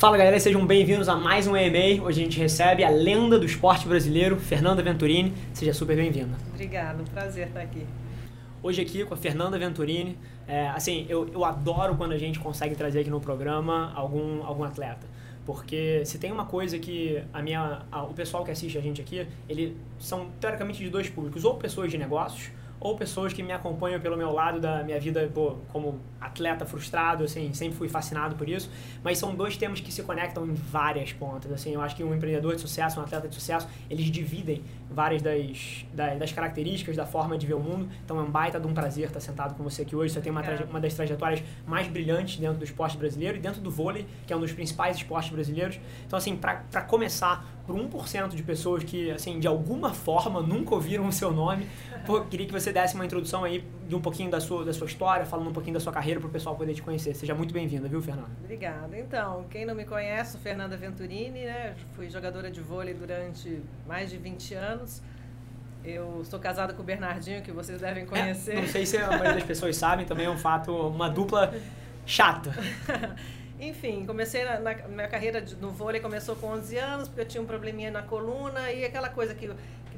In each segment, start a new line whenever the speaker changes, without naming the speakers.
Fala galera, sejam bem-vindos a mais um EMA. Hoje a gente recebe a lenda do esporte brasileiro, Fernanda Venturini. Seja super bem-vinda.
Obrigada, prazer estar aqui.
Hoje aqui com a Fernanda Venturini. É, assim, eu, eu adoro quando a gente consegue trazer aqui no programa algum, algum atleta. Porque se tem uma coisa que a minha, a, o pessoal que assiste a gente aqui, eles são teoricamente de dois públicos, ou pessoas de negócios, ou pessoas que me acompanham pelo meu lado da minha vida pô, como atleta frustrado, assim, sempre fui fascinado por isso, mas são dois temas que se conectam em várias pontas, assim, eu acho que um empreendedor de sucesso, um atleta de sucesso, eles dividem várias das, das, das características, da forma de ver o mundo, então é um baita de um prazer estar sentado com você aqui hoje, você tem uma, uma das trajetórias mais brilhantes dentro do esporte brasileiro e dentro do vôlei, que é um dos principais esportes brasileiros, então assim, para começar, por 1% de pessoas que, assim, de alguma forma nunca ouviram o seu nome, pô, queria que você desse uma introdução aí de um pouquinho da sua, da sua história, falando um pouquinho da sua carreira para o pessoal poder te conhecer. Seja muito bem-vinda, viu, Fernanda?
Obrigada. Então, quem não me conhece, sou Fernanda Venturini, né? Fui jogadora de vôlei durante mais de 20 anos. Eu estou casada com o Bernardinho, que vocês devem conhecer.
É, não sei se a maioria das pessoas sabem, também é um fato, uma dupla chata.
Enfim, comecei na, na, minha carreira de, no vôlei começou com 11 anos, porque eu tinha um probleminha na coluna e aquela coisa que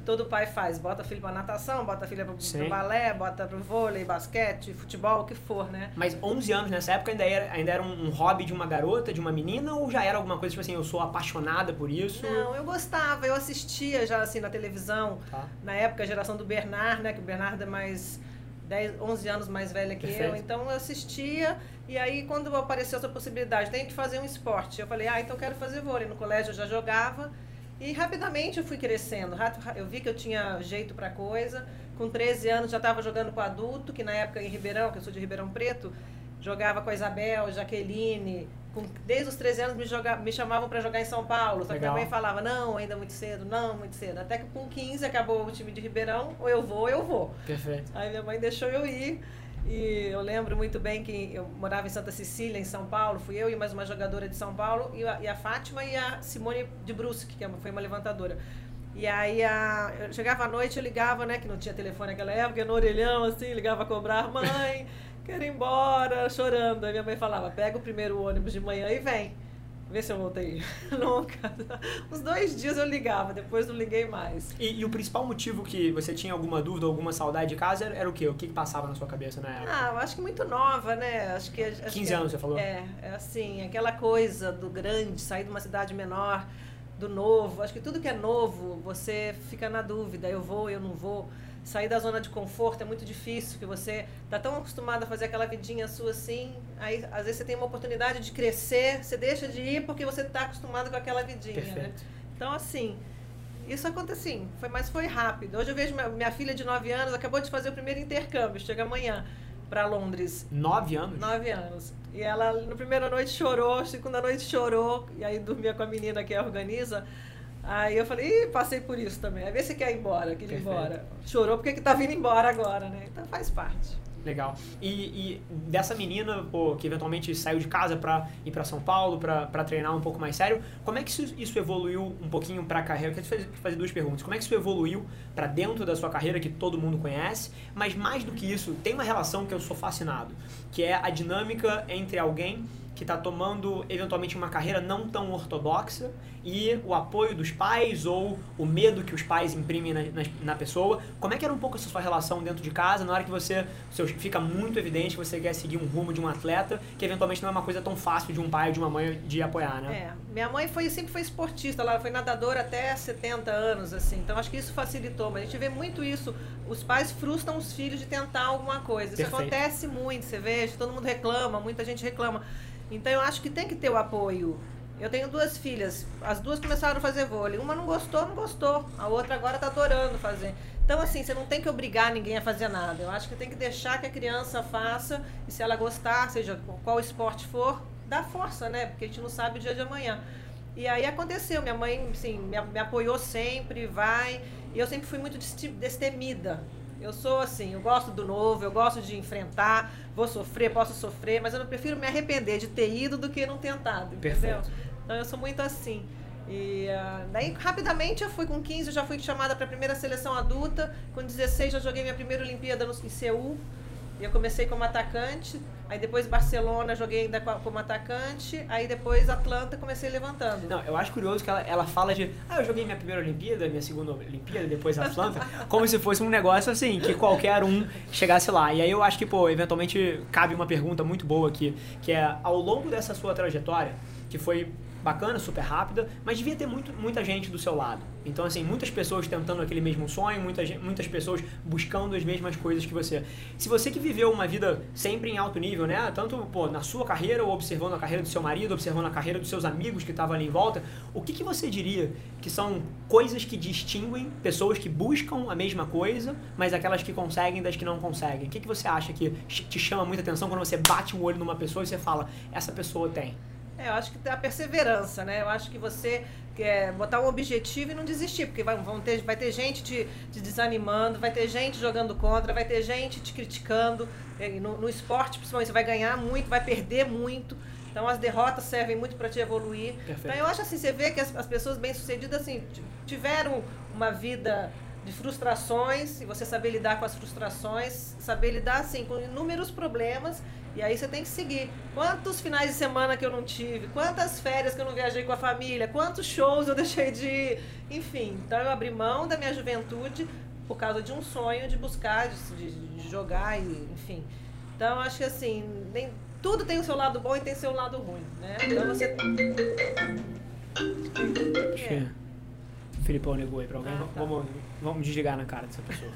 todo pai faz, bota filho para natação, bota filha para o balé, bota para vôlei, basquete, futebol, o que for, né?
Mas 11 anos nessa época ainda era, ainda era um, um, hobby de uma garota, de uma menina ou já era alguma coisa tipo assim, eu sou apaixonada por isso?
Não, eu gostava, eu assistia já assim na televisão, tá. na época a geração do Bernard, né, que o Bernard é mais 10, 11 anos mais velha que Perfeito. eu, então eu assistia e aí quando apareceu essa possibilidade, tem que fazer um esporte, eu falei, ah, então quero fazer vôlei. No colégio eu já jogava e rapidamente eu fui crescendo. Eu vi que eu tinha jeito para coisa. Com 13 anos já estava jogando com adulto, que na época em Ribeirão, que eu sou de Ribeirão Preto, jogava com a Isabel, Jaqueline. Com, desde os 13 anos me, joga, me chamavam para jogar em São Paulo. Só que minha mãe falava, não, ainda muito cedo, não, muito cedo. Até que com 15 acabou o time de Ribeirão, ou eu vou, ou eu vou.
Perfeito.
Aí minha mãe deixou eu ir. E eu lembro muito bem que eu morava em Santa Cecília, em São Paulo. Fui eu e mais uma jogadora de São Paulo, e a, e a Fátima e a Simone de Brusque, que é foi uma levantadora. E aí a, eu chegava à noite, eu ligava, né, que não tinha telefone naquela época, no orelhão, assim, ligava a cobrar, mãe, quero ir embora, chorando. Aí minha mãe falava, pega o primeiro ônibus de manhã e vem. Vê se eu voltei. Nunca. Uns dois dias eu ligava, depois não liguei mais.
E, e, o principal motivo que você tinha alguma dúvida, alguma saudade de casa era, era o quê? O que, que, passava na sua cabeça na época?
Ah, eu acho que muito nova, né? Acho que, acho
15
que,
anos, você falou?
É, é assim, aquela coisa do grande, sair de uma cidade menor, do novo. Acho que tudo que é novo, você fica na dúvida, eu vou, eu não vou sair da zona de conforto é muito difícil, que você está tão acostumado a fazer aquela vidinha sua assim, aí às vezes você tem uma oportunidade de crescer, você deixa de ir porque você está acostumado com aquela vidinha, né? Então, assim, isso aconteceu, assim, foi, mas foi rápido. Hoje eu vejo minha, minha filha de 9 anos, acabou de fazer o primeiro intercâmbio, chega amanhã para Londres.
Nove anos?
Nove anos. E ela, na primeira noite, chorou, segunda noite chorou, e aí dormia com a menina que a organiza. Aí eu falei, Ih, passei por isso também. Aí vê se quer ir embora, quer ir embora. Chorou porque que tá vindo embora agora, né? Então faz parte.
Legal. E, e, dessa menina, pô, que eventualmente saiu de casa para ir para São Paulo, para treinar um pouco mais sério, como é que isso, isso evoluiu um pouquinho para a carreira? Eu quero fazer duas perguntas. Como é que isso evoluiu para dentro da sua carreira, que todo mundo conhece? Mas mais do que isso, tem uma relação que eu sou fascinado, que é a dinâmica entre alguém que está tomando eventualmente uma carreira não tão ortodoxa e o apoio dos pais ou o medo que os pais imprimem na, na, na, pessoa. Como é que era um pouco essa sua relação dentro de casa na hora que você seu, fica muito evidente que você quer seguir um rumo de um atleta que eventualmente não é uma coisa tão fácil de um pai ou de uma mãe de apoiar, né?
É, minha mãe foi sempre foi esportista, ela foi nadadora até 70 anos assim. Então acho que isso facilitou, mas a gente vê muito isso, os pais frustram os filhos de tentar alguma coisa. Isso Perfeito. acontece muito, você vê, todo mundo reclama, muita gente reclama. Então eu acho que tem que ter o apoio. Eu tenho duas filhas, as duas começaram a fazer vôlei. Uma não gostou, não gostou. A outra agora está adorando fazer. Então, assim, você não tem que obrigar ninguém a fazer nada. Eu acho que tem que deixar que a criança faça. E se ela gostar, seja qual esporte for, dá força, né? Porque a gente não sabe o dia de amanhã. E aí aconteceu. Minha mãe, me, me apoiou sempre, vai. E eu sempre fui muito destemida. Eu sou assim, eu gosto do novo, eu gosto de enfrentar, vou sofrer, posso sofrer, mas eu prefiro me arrepender de ter ido do que não tentado, entendeu? Perfeito. Então eu sou muito assim. E uh, daí rapidamente eu fui com 15, eu já fui chamada para a primeira seleção adulta, com 16 já joguei minha primeira Olimpíada no, em Seul. Eu comecei como atacante, aí depois Barcelona joguei ainda como atacante, aí depois Atlanta comecei levantando.
Não, eu acho curioso que ela, ela fala de, ah, eu joguei minha primeira Olimpíada, minha segunda Olimpíada, depois Atlanta, como se fosse um negócio assim, que qualquer um chegasse lá. E aí eu acho que, pô, eventualmente cabe uma pergunta muito boa aqui, que é, ao longo dessa sua trajetória, que foi bacana, super rápida, mas devia ter muito, muita gente do seu lado. Então, assim, muitas pessoas tentando aquele mesmo sonho, muitas, muitas pessoas buscando as mesmas coisas que você. Se você que viveu uma vida sempre em alto nível, né? Tanto pô, na sua carreira, ou observando a carreira do seu marido, observando a carreira dos seus amigos que estavam ali em volta, o que, que você diria que são coisas que distinguem pessoas que buscam a mesma coisa, mas aquelas que conseguem das que não conseguem? O que, que você acha que te chama muita atenção quando você bate o olho numa pessoa e você fala, essa pessoa tem?
É, eu acho que a perseverança, né? Eu acho que você quer botar um objetivo e não desistir, porque vai, vão ter, vai ter gente te, te desanimando, vai ter gente jogando contra, vai ter gente te criticando. No, no esporte, principalmente, você vai ganhar muito, vai perder muito. Então as derrotas servem muito para te evoluir. Perfeito. Então eu acho assim, você vê que as, as pessoas bem-sucedidas assim, tiveram uma vida de frustrações e você saber lidar com as frustrações, saber lidar assim com inúmeros problemas e aí você tem que seguir. Quantos finais de semana que eu não tive? Quantas férias que eu não viajei com a família? Quantos shows eu deixei de ir? Enfim, então eu abri mão da minha juventude por causa de um sonho de buscar, de, de jogar e enfim. Então acho que assim, nem, tudo tem o seu lado bom e tem o seu lado ruim, né? Então você
é. O Filipão negou aí pra alguém. Ah, tá. vamos, vamos desligar na cara dessa pessoa.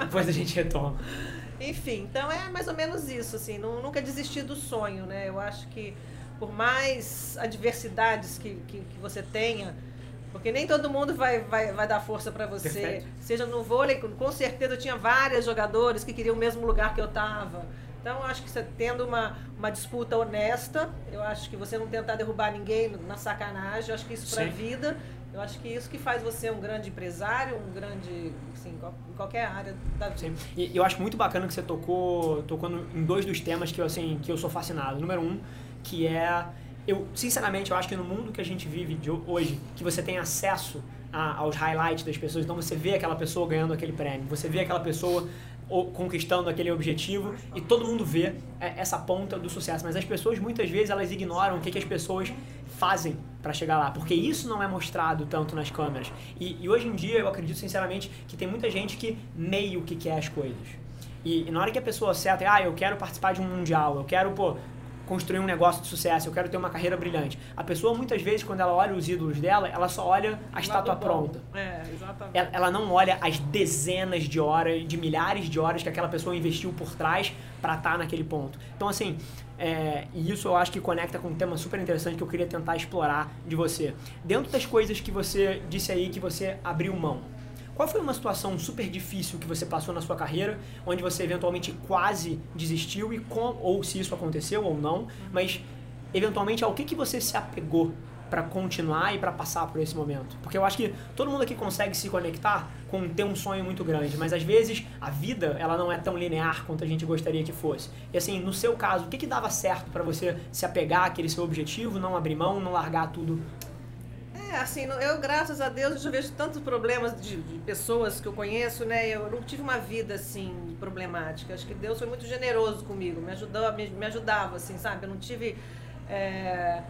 Depois a gente retoma.
Enfim, então é mais ou menos isso, assim, não, nunca desistir do sonho, né? Eu acho que por mais adversidades que, que, que você tenha, porque nem todo mundo vai, vai, vai dar força para você. Perfeito. Seja no vôlei, com certeza eu tinha vários jogadores que queriam o mesmo lugar que eu estava. Então, eu acho que você tendo uma, uma disputa honesta, eu acho que você não tentar derrubar ninguém na sacanagem, eu acho que isso para a vida eu acho que isso que faz você um grande empresário, um grande, assim, em qualquer área da vida.
E eu acho muito bacana que você tocou, tocou em dois dos temas que eu, assim, que eu sou fascinado. Número um, que é... Eu, sinceramente, eu acho que no mundo que a gente vive hoje, que você tem acesso a, aos highlights das pessoas, então você vê aquela pessoa ganhando aquele prêmio, você vê aquela pessoa conquistando aquele objetivo e todo mundo vê é, essa ponta do sucesso, mas as pessoas muitas vezes elas ignoram o que, que as pessoas fazem para chegar lá, porque isso não é mostrado tanto nas câmeras. E, e, hoje em dia eu acredito sinceramente que tem muita gente que meio que quer as coisas. E, e na hora que a pessoa acerta, ah, eu quero participar de um mundial, eu quero, pô, construir um negócio de sucesso, eu quero ter uma carreira brilhante. A pessoa, muitas vezes, quando ela olha os ídolos dela, ela só olha a estátua pronta.
É, exatamente.
Ela, ela, não olha as dezenas de horas, de milhares de horas que aquela pessoa investiu por trás para estar tá naquele ponto. Então, assim, é, e isso eu acho que conecta com um tema super interessante que eu queria tentar explorar de você. Dentro das coisas que você disse aí que você abriu mão, qual foi uma situação super difícil que você passou na sua carreira, onde você eventualmente quase desistiu e com, ou se isso aconteceu ou não, mas eventualmente ao que, que você se apegou para continuar e para passar por esse momento? Porque eu acho que todo mundo aqui consegue se conectar com ter um sonho muito grande, mas às vezes a vida ela não é tão linear quanto a gente gostaria que fosse. E assim, no seu caso, o que, que dava certo para você se apegar àquele seu objetivo, não abrir mão, não largar tudo
é, assim, eu, graças a Deus, eu já vejo tantos problemas de, de, pessoas que eu conheço, né? Eu não tive uma vida, assim, problemática. Acho que Deus foi muito generoso comigo, me ajudou, me, me ajudava, assim, sabe? Eu não tive... É...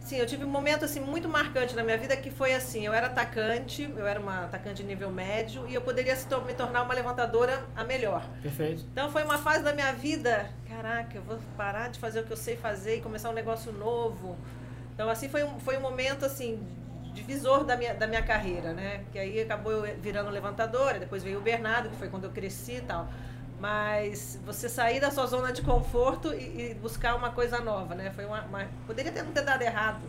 Sim, eu tive um momento, assim, muito marcante na minha vida que foi assim, eu era atacante, eu era uma atacante de nível médio e eu poderia se me tornar uma levantadora a melhor.
Perfeito.
Então foi uma fase da minha vida, caraca, eu vou parar de fazer o que eu sei fazer e começar um negócio novo. Então, assim, foi um, foi um momento, assim, divisor da minha, da minha carreira, né? Que aí acabou eu virando levantadora, depois veio o Bernardo, que foi quando eu cresci e tal. Mas você sair da sua zona de conforto e, e buscar uma coisa nova, né? Foi uma, uma, poderia ter não ter dado errado.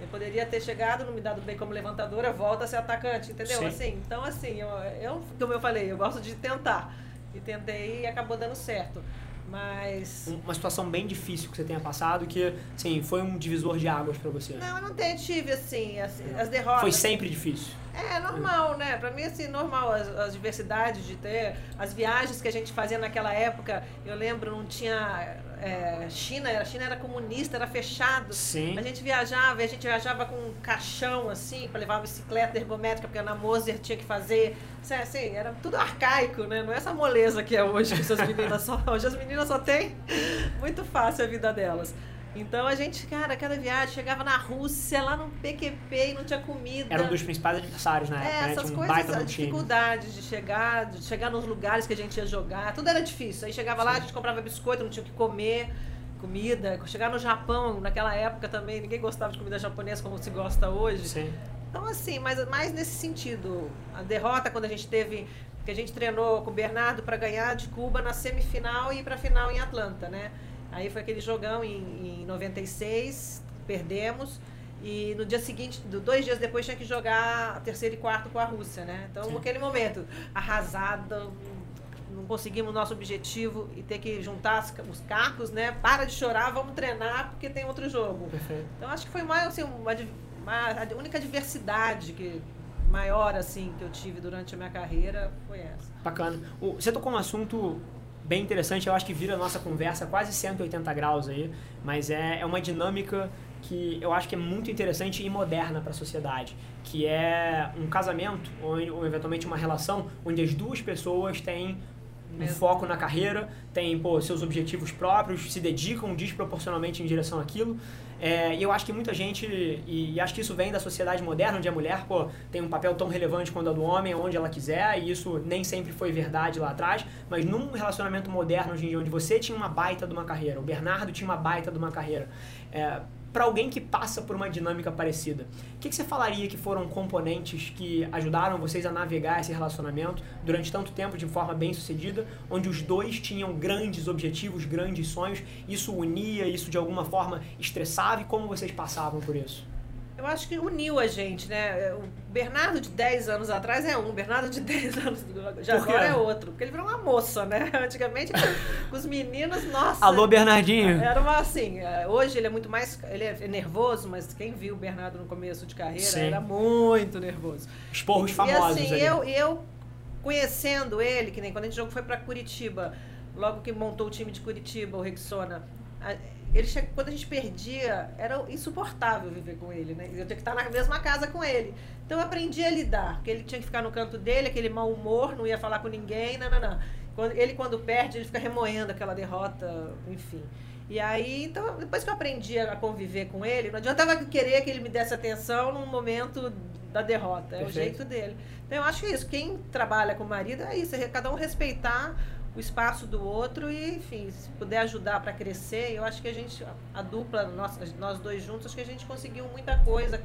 Eu poderia ter chegado, não me dado bem como levantadora, volta a ser atacante, entendeu? Sim. Assim, então assim, eu, eu, como eu falei, eu gosto de tentar. E tentei e acabou dando certo. Mas.
Uma situação bem difícil que você tenha passado que, assim, foi um divisor de águas para você.
Não, eu não tenho, tive, assim, as, as derrotas.
Foi sempre difícil.
É, normal, né? Pra mim, assim, normal. As, as diversidades de ter. As viagens que a gente fazia naquela época, eu lembro, não tinha é, China, a China era comunista, era fechado.
Sim.
A gente viajava, a gente viajava com um caixão assim, para levar uma bicicleta ergométrica, porque na Moser tinha que fazer. Assim, era tudo arcaico, né? Não é essa moleza que é hoje que as meninas só. Hoje as meninas só têm muito fácil a vida delas. Então a gente, cara, cada viagem chegava na Rússia, lá no PQP e não tinha comida.
Era um dos principais adversários na
é,
época,
né? Essas
um
coisas, as dificuldades de chegar, de chegar nos lugares que a gente ia jogar, tudo era difícil. Aí chegava Sim. lá, a gente comprava biscoito, não tinha o que comer, comida. Chegar no Japão, naquela época também, ninguém gostava de comida japonesa como se gosta hoje.
Sim.
Então, assim, mas mais nesse sentido. A derrota, quando a gente teve que a gente treinou com o Bernardo para ganhar de Cuba na semifinal e ir para a final em Atlanta, né? Aí foi aquele jogão em, em 96, perdemos. E no dia seguinte, dois dias depois, tinha que jogar terceiro e quarto com a Rússia, né? Então, Sim. naquele momento, arrasada, não conseguimos o nosso objetivo e ter que juntar os cacos, né? Para de chorar, vamos treinar porque tem outro jogo.
Perfeito.
Então, acho que foi mais, assim, uma, uma, a única diversidade que maior assim que eu tive durante a minha carreira foi essa.
Bacana. Você tocou um assunto bem interessante. Eu acho que vira a nossa conversa quase 180 graus aí, mas é, é uma dinâmica que eu acho que é muito interessante e moderna para a sociedade, que é um casamento ou, ou, eventualmente uma relação onde as duas pessoas têm um foco na carreira, têm pô, seus objetivos próprios, se dedicam desproporcionalmente em direção àquilo. É, e eu acho que muita gente, e, e, acho que isso vem da sociedade moderna, onde a mulher pô, tem um papel tão relevante quanto a do homem, onde ela quiser, e isso nem sempre foi verdade lá atrás, mas num relacionamento moderno hoje em dia, onde você tinha uma baita de uma carreira, o Bernardo tinha uma baita de uma carreira, é, para alguém que passa por uma dinâmica parecida. O que, que, você falaria que foram componentes que ajudaram vocês a navegar esse relacionamento durante tanto tempo de forma bem sucedida, onde os dois tinham grandes objetivos, grandes sonhos, isso unia, isso de alguma forma estressava e como vocês passavam por isso?
Eu acho que uniu a gente, né? O Bernardo de 10 anos atrás é um, o Bernardo de 10 anos de agora é outro. Porque ele virou uma moça, né? Antigamente, os meninos, nossa.
Alô, Bernardinho.
Era uma assim. É, hoje ele é muito mais. Ele é nervoso, mas quem viu o Bernardo no começo de carreira Sim. era muito nervoso.
Esporros famosos.
E assim, ali. eu, eu conhecendo ele, que nem quando a gente foi para Curitiba, logo que montou o time de Curitiba, o Rexona ele chega, quando a gente perdia, era insuportável viver com ele, né? Eu tinha que estar na mesma casa com ele. Então eu aprendi a lidar, porque ele tinha que ficar no canto dele, aquele mau humor, não ia falar com ninguém, não, não, não. Quando, ele quando perde, ele fica remoendo aquela derrota, enfim. E aí, então, depois que eu aprendi a conviver com ele, não adiantava querer que ele me desse atenção num momento da derrota. É Perfeito. o jeito dele. Então eu acho que é isso. Quem trabalha com o marido é isso, é cada um respeitar o espaço do outro e, enfim, se puder ajudar para crescer, eu acho que a gente, a dupla, nós, nós dois juntos, acho que a gente conseguiu muita coisa,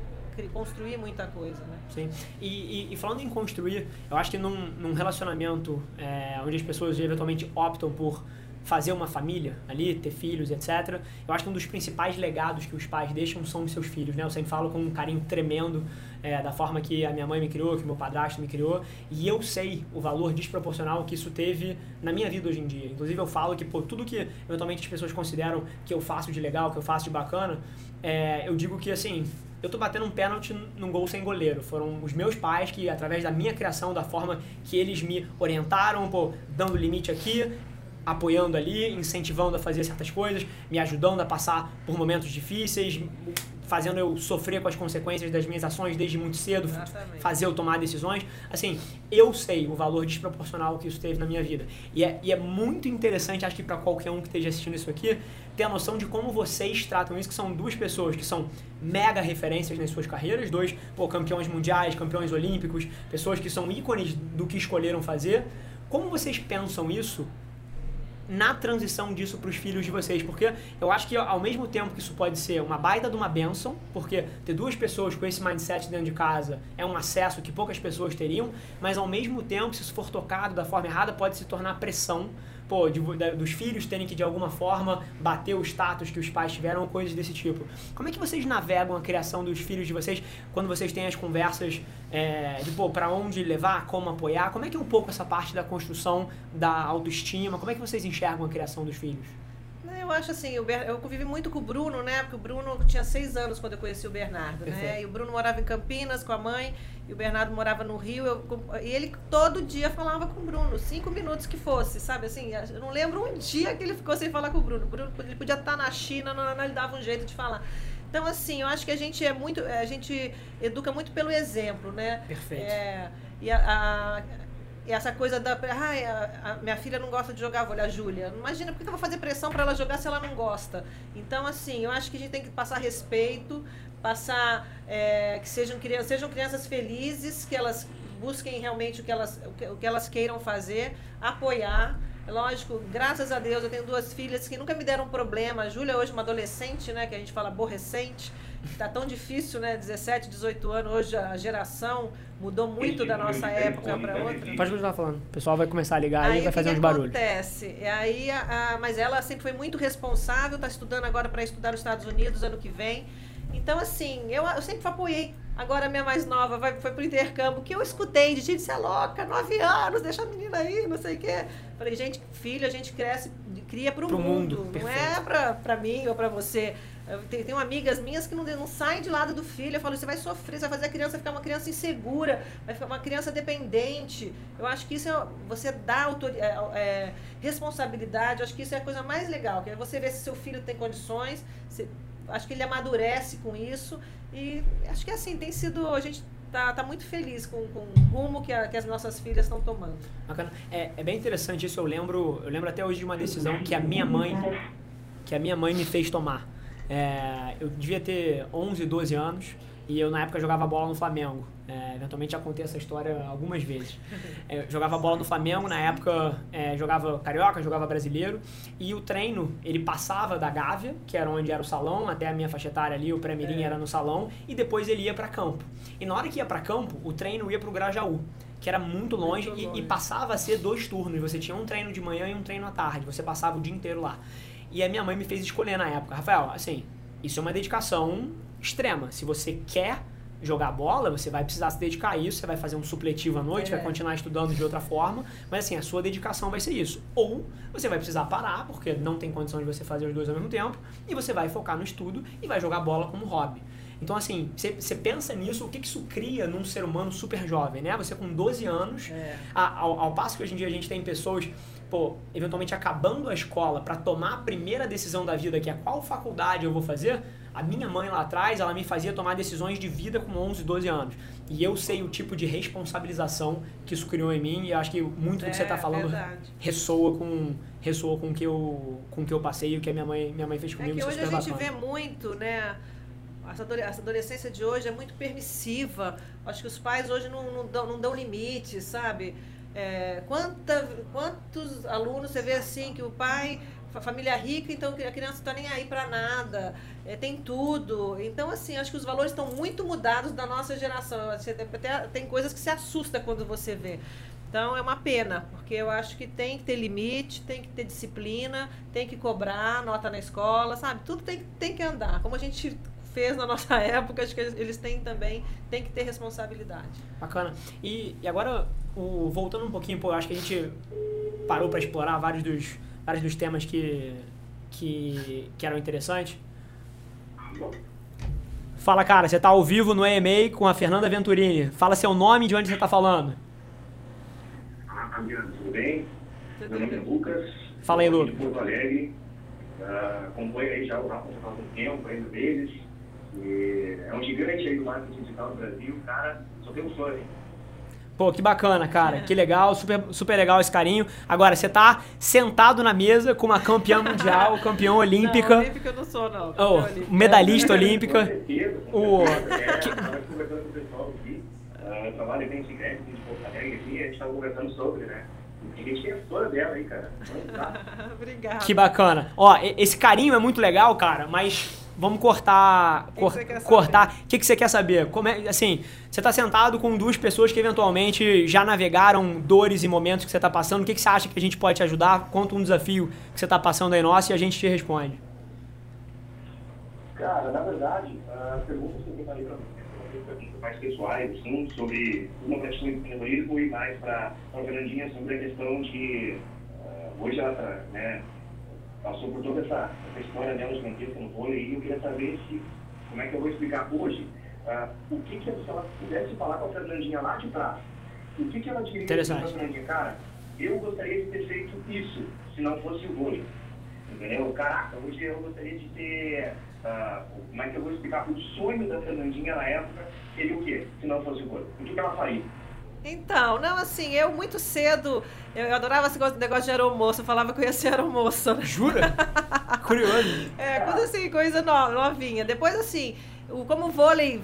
construir muita coisa, né?
Sim. E, e, e falando em construir, eu acho que num, num relacionamento é, onde as pessoas eventualmente optam por fazer uma família ali, ter filhos, etc. Eu acho que um dos principais legados que os pais deixam são os seus filhos, né? Eu sempre falo com um carinho tremendo é, da forma que a minha mãe me criou, que meu padrasto me criou, e eu sei o valor desproporcional que isso teve na minha vida hoje em dia. Inclusive eu falo que pô, tudo que eventualmente as pessoas consideram que eu faço de legal, que eu faço de bacana, é, eu digo que assim, eu tô batendo um pênalti num gol sem goleiro. Foram os meus pais que, através da minha criação, da forma que eles me orientaram, pô, dando limite aqui, apoiando ali, incentivando a fazer certas coisas, me ajudando a passar por momentos difíceis, fazendo eu sofrer com as consequências das minhas ações desde muito cedo, Exatamente. fazer eu tomar decisões. Assim, eu sei o valor desproporcional que isso teve na minha vida. E é, e é muito interessante, acho que para qualquer um que esteja assistindo isso aqui, ter a noção de como vocês tratam isso, que são duas pessoas que são mega referências nas suas carreiras, dois pô, campeões mundiais, campeões olímpicos, pessoas que são ícones do que escolheram fazer. Como vocês pensam isso na transição disso para os filhos de vocês, porque eu acho que ao mesmo tempo que isso pode ser uma baita de uma benção, porque ter duas pessoas com esse mindset dentro de casa é um acesso que poucas pessoas teriam, mas ao mesmo tempo, se isso for tocado da forma errada, pode se tornar pressão pô, de, de, dos filhos terem que de alguma forma bater o status que os pais tiveram, coisas desse tipo. Como é que vocês navegam a criação dos filhos de vocês quando vocês têm as conversas é, de, pô, pra onde levar, como apoiar? Como é que é um pouco essa parte da construção da autoestima? Como é que vocês enxergam a criação dos filhos?
Eu acho assim, eu convivi muito com o Bruno, né? Porque o Bruno tinha seis anos quando eu conheci o Bernardo, né? Perfeito. né? E o Bruno morava em Campinas com a mãe e o Bernardo morava no Rio. Eu, e ele todo dia falava com o Bruno, cinco minutos que fosse, sabe? Assim, eu não lembro um dia que ele ficou sem falar com o Bruno. Bruno ele podia estar na China, não, não ele dava um jeito de falar. Então, assim, eu acho que a gente é muito. A gente educa muito pelo exemplo, né?
Perfeito.
É, e a, a e essa coisa da. Ai, minha filha não gosta de jogar vôlei, a Júlia. Imagina, por que eu vou fazer pressão para ela jogar se ela não gosta? Então, assim, eu acho que a gente tem que passar respeito, passar. É, que sejam crianças, sejam crianças felizes, que elas busquem realmente o que elas, o que, o que elas queiram fazer, apoiar. Lógico, graças a Deus, eu tenho duas filhas que nunca me deram problema. A Júlia, hoje, uma adolescente, né, que a gente fala aborrecente Tá tão difícil, né? 17, 18 anos, hoje a geração mudou muito da nossa época para outra.
Pode continuar falando. O pessoal vai começar a ligar aí, e vai fazer uns barulhos.
acontece? E aí, a, a, mas ela sempre foi muito responsável, está estudando agora para estudar nos Estados Unidos ano que vem. Então, assim, eu, eu sempre apoiei. Agora a minha mais nova vai, foi pro intercâmbio, que eu escutei de gente, você é louca, nove anos, deixa a menina aí, não sei o quê. Falei, gente, filho, a gente cresce, cria pro, pro mundo, mundo não é pra, pra mim ou pra você. Tenho, tenho amigas minhas que não, não saem de lado do filho. Eu falo, você vai sofrer, você vai fazer a criança ficar uma criança insegura, vai ficar uma criança dependente. Eu acho que isso é, você dá autor, é, é, responsabilidade, eu acho que isso é a coisa mais legal, que é você ver se seu filho tem condições, se, acho que ele amadurece com isso. E acho que assim, tem sido. A gente tá, tá muito feliz com, com o rumo que, a, que as nossas filhas estão tomando.
É, é bem interessante isso. Eu lembro, eu lembro até hoje de uma decisão que a minha mãe, que a minha mãe me fez tomar. É, eu devia ter 11, 12 anos e eu na época jogava bola no Flamengo. É, eventualmente já contei essa história algumas vezes. É, jogava bola no Flamengo, na época é, jogava carioca, jogava brasileiro. E o treino, ele passava da Gávea, que era onde era o salão, até a minha faixa etária ali, o pré-mirim é. era no salão, e depois ele ia para campo. E na hora que ia para campo, o treino ia pro Grajaú que era muito longe, muito longe. E, e, passava a ser dois turnos. Você tinha um treino de manhã e um treino à tarde. Você passava o dia inteiro lá. E a minha mãe me fez escolher na época. Rafael, assim, isso é uma dedicação extrema. Se você quer jogar bola, você vai precisar se dedicar a isso, você vai fazer um supletivo à noite, é. vai continuar estudando de outra forma, mas assim, a sua dedicação vai ser isso. Ou você vai precisar parar, porque não tem condição de você fazer os dois ao mesmo tempo, e você vai focar no estudo e vai jogar bola como hobby. Então, assim, você pensa nisso, o que, que isso cria num ser humano super jovem, né? Você com 12 anos, é. a, ao, ao passo que hoje em dia a gente tem pessoas pô, eventualmente acabando a escola para tomar a primeira decisão da vida, que é qual faculdade eu vou fazer, a minha mãe lá atrás, ela me fazia tomar decisões de vida com 11, 12 anos. E eu sei o tipo de responsabilização que isso criou em mim e acho que muito do que você está é, falando verdade. ressoa com ressoa com que eu com que eu passei e o que a minha mãe minha mãe fez comigo.
É que hoje a gente bacana. vê muito, né? Essa adolescência de hoje é muito permissiva. Acho que os pais hoje não, não, dão, não dão limites, sabe? É, quanta, quantos alunos você vê assim que o pai, família rica, então a criança está nem aí para nada, é, tem tudo. Então, assim, acho que os valores estão muito mudados da nossa geração. Você até, tem coisas que se assusta quando você vê. Então é uma pena, porque eu acho que tem que ter limite, tem que ter disciplina, tem que cobrar nota na escola, sabe? Tudo tem, tem que andar. Como a gente fez na nossa época, acho que eles têm também, tem que ter responsabilidade.
Bacana. E, e agora, o, voltando um pouquinho, pô, acho que a gente parou para explorar vários dos, vários dos temas que, que, que eram interessantes. Fala, cara, você está ao vivo no EMA com a Fernanda Venturini. Fala seu nome e de onde você está falando.
Ah, tudo bem? Meu nome é Lucas.
Fala aí, Lucas.
Porto Alegre. Uh, acompanho aí já o Rafa há algum tempo, ainda deles. E é um gigante aí do marketing digital no Brasil, cara, só temos fã, hein?
Pô, que bacana, cara. Que legal, super, super legal esse carinho. Agora, você tá sentado na mesa com uma campeã mundial, campeã olímpica. Não,
olímpica eu não sou, não.
Oh, medalhista olímpica.
Com certeza. O... Que... Nós conversando com o pessoal aqui, uh, trabalho bem de Greg, de Porto Alegre, aqui, a gente tava conversando sobre, né? A gente é dela aí, cara.
Obrigada.
Que bacana. Ó, esse carinho é muito legal, cara, mas vamos cortar.
Que cor, que
cortar. O que, que você quer saber? Como é, assim, você está sentado com duas pessoas que eventualmente já navegaram dores e momentos que você está passando. O que, que você acha que a gente pode te ajudar? Conta um desafio que você está passando aí nosso e a gente te responde.
Cara, na verdade, as perguntas que eu falei para você mais pessoais, assim, sobre uma questão do empreendedorismo e mais para a Fernandinha sobre a questão de. Uh, hoje ela está, né? Passou por toda essa, essa história dela gigantesca no vôlei e eu queria saber se, como é que eu vou explicar hoje, uh, o que, que se ela pudesse falar com a Fernandinha lá de trás, o que, que ela diria para a Fernandinha, cara, eu gostaria de ter feito isso, se não fosse o vôlei. Entendeu? Caraca, hoje eu gostaria de ter. Uh, como é que eu vou explicar? O sonho da Fernandinha na época seria o quê? Se não fosse o vôlei. O que, que ela faria?
Então, não, assim, eu muito cedo, eu, eu adorava esse negócio de aeromoço, eu falava que eu ia ser aeromoça.
Jura? Curioso.
É, coisa assim, coisa novinha. Depois, assim, como o vôlei